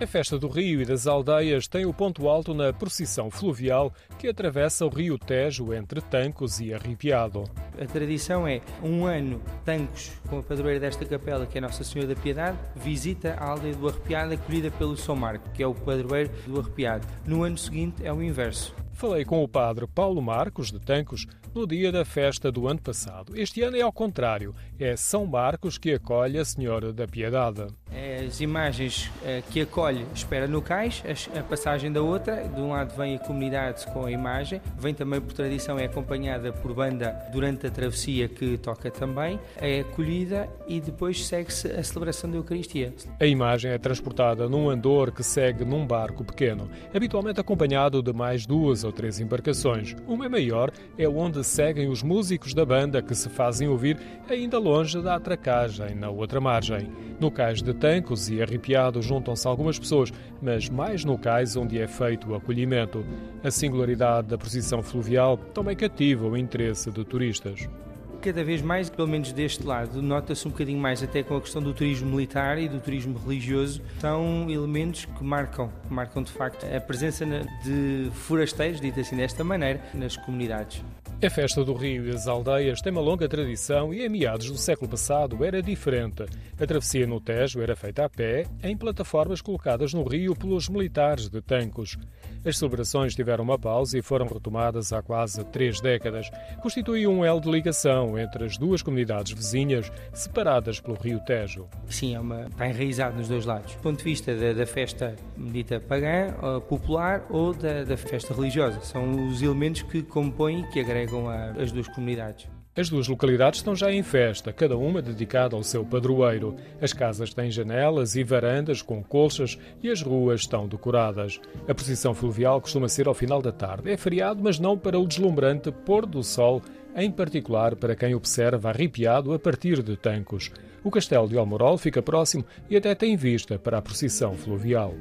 A festa do Rio e das aldeias tem o ponto alto na procissão fluvial que atravessa o Rio Tejo entre Tancos e Arrepiado. A tradição é um ano Tancos, com a padroeira desta capela, que é Nossa Senhora da Piedade, visita a aldeia do Arrepiado, acolhida pelo São Marco, que é o padroeiro do Arrepiado. No ano seguinte é o inverso. Falei com o padre Paulo Marcos, de Tancos, no dia da festa do ano passado. Este ano é ao contrário, é São Marcos que acolhe a Senhora da Piedade. As imagens eh, que acolhe espera no cais, a passagem da outra, de um lado vem a comunidade com a imagem, vem também por tradição, é acompanhada por banda durante a travessia que toca também, é acolhida e depois segue-se a celebração da Eucaristia. A imagem é transportada num andor que segue num barco pequeno, habitualmente acompanhado de mais duas ou três embarcações. Uma é maior, é onde seguem os músicos da banda que se fazem ouvir ainda longe da atracagem, na outra margem. No cais de Tancos e Arrepiado juntam-se algumas pessoas, mas mais no cais onde é feito o acolhimento. A singularidade da procissão fluvial também cativa o interesse de turistas cada vez mais, pelo menos deste lado, nota-se um bocadinho mais até com a questão do turismo militar e do turismo religioso, são elementos que marcam, que marcam de facto a presença de forasteiros, dito assim desta maneira, nas comunidades. A festa do Rio e as aldeias tem uma longa tradição e em meados do século passado era diferente. A travessia no Tejo era feita a pé, em plataformas colocadas no rio pelos militares de Tancos. As celebrações tiveram uma pausa e foram retomadas há quase três décadas. Constitui um elo de ligação entre as duas comunidades vizinhas, separadas pelo rio Tejo. Sim, é uma, está enraizado nos dois lados. Do ponto de vista da, da festa dita pagã, popular ou da, da festa religiosa. São os elementos que compõem e que agregam chegam às duas comunidades. As duas localidades estão já em festa, cada uma dedicada ao seu padroeiro. As casas têm janelas e varandas com colchas e as ruas estão decoradas. A procissão fluvial costuma ser ao final da tarde. É feriado, mas não para o deslumbrante pôr do sol, em particular para quem observa arrepiado a partir de Tancos. O castelo de Almorol fica próximo e até tem vista para a procissão fluvial.